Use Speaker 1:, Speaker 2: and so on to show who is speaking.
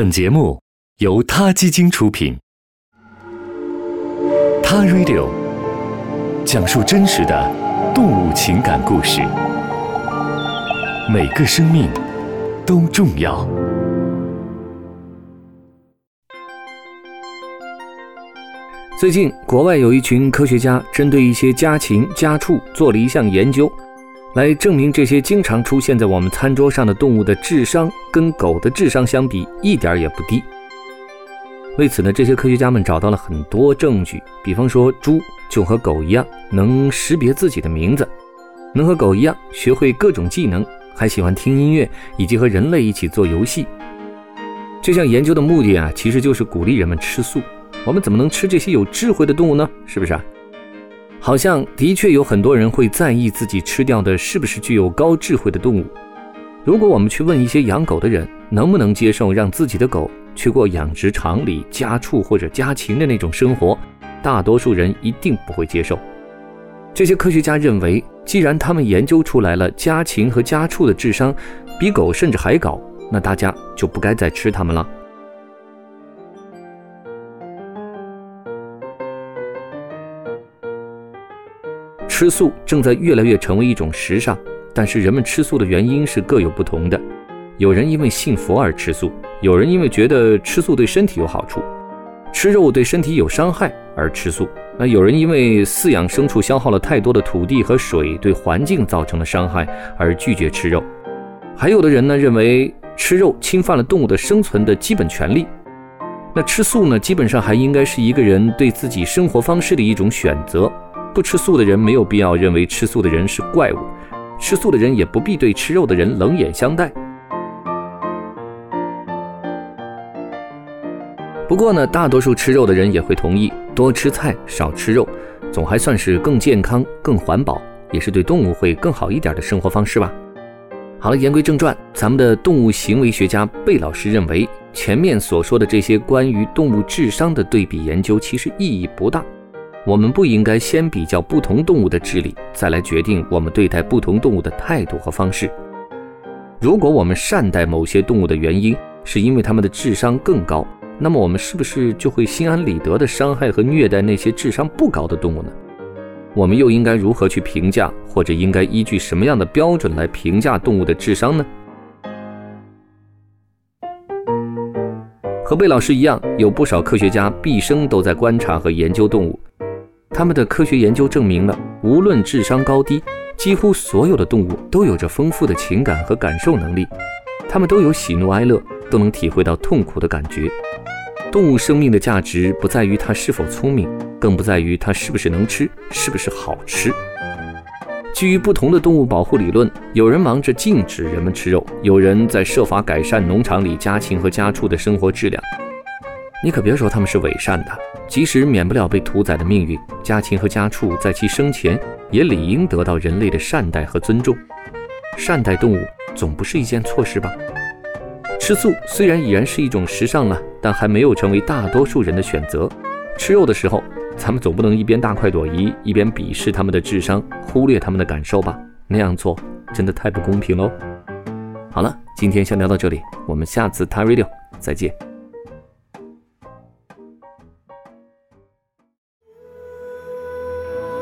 Speaker 1: 本节目由他基金出品，《他 Radio》讲述真实的动物情感故事，每个生命都重要。
Speaker 2: 最近，国外有一群科学家针对一些家禽、家畜做了一项研究，来证明这些经常出现在我们餐桌上的动物的智商跟狗的智商相比一点也不低。为此呢，这些科学家们找到了很多证据，比方说，猪就和狗一样能识别自己的名字，能和狗一样学会各种技能，还喜欢听音乐，以及和人类一起做游戏。这项研究的目的啊，其实就是鼓励人们吃素。我们怎么能吃这些有智慧的动物呢？是不是啊？好像的确有很多人会在意自己吃掉的是不是具有高智慧的动物。如果我们去问一些养狗的人，能不能接受让自己的狗去过养殖场里家畜或者家禽的那种生活，大多数人一定不会接受。这些科学家认为，既然他们研究出来了家禽和家畜的智商比狗甚至还高，那大家就不该再吃它们了。吃素正在越来越成为一种时尚，但是人们吃素的原因是各有不同的。有人因为信佛而吃素，有人因为觉得吃素对身体有好处，吃肉对身体有伤害而吃素。那有人因为饲养牲畜消耗了太多的土地和水，对环境造成了伤害而拒绝吃肉。还有的人呢认为吃肉侵犯了动物的生存的基本权利。那吃素呢，基本上还应该是一个人对自己生活方式的一种选择。不吃素的人没有必要认为吃素的人是怪物，吃素的人也不必对吃肉的人冷眼相待。不过呢，大多数吃肉的人也会同意多吃菜少吃肉，总还算是更健康、更环保，也是对动物会更好一点的生活方式吧。好了，言归正传，咱们的动物行为学家贝老师认为，前面所说的这些关于动物智商的对比研究其实意义不大。我们不应该先比较不同动物的智力，再来决定我们对待不同动物的态度和方式。如果我们善待某些动物的原因是因为它们的智商更高，那么我们是不是就会心安理得地伤害和虐待那些智商不高的动物呢？我们又应该如何去评价，或者应该依据什么样的标准来评价动物的智商呢？和贝老师一样，有不少科学家毕生都在观察和研究动物。他们的科学研究证明了，无论智商高低，几乎所有的动物都有着丰富的情感和感受能力。它们都有喜怒哀乐，都能体会到痛苦的感觉。动物生命的价值不在于它是否聪明，更不在于它是不是能吃，是不是好吃。基于不同的动物保护理论，有人忙着禁止人们吃肉，有人在设法改善农场里家禽和家畜的生活质量。你可别说他们是伪善的，即使免不了被屠宰的命运，家禽和家畜在其生前也理应得到人类的善待和尊重。善待动物总不是一件错事吧？吃素虽然已然是一种时尚了，但还没有成为大多数人的选择。吃肉的时候，咱们总不能一边大快朵颐，一边鄙视他们的智商，忽略他们的感受吧？那样做真的太不公平喽。好了，今天先聊到这里，我们下次 Taradio 再见。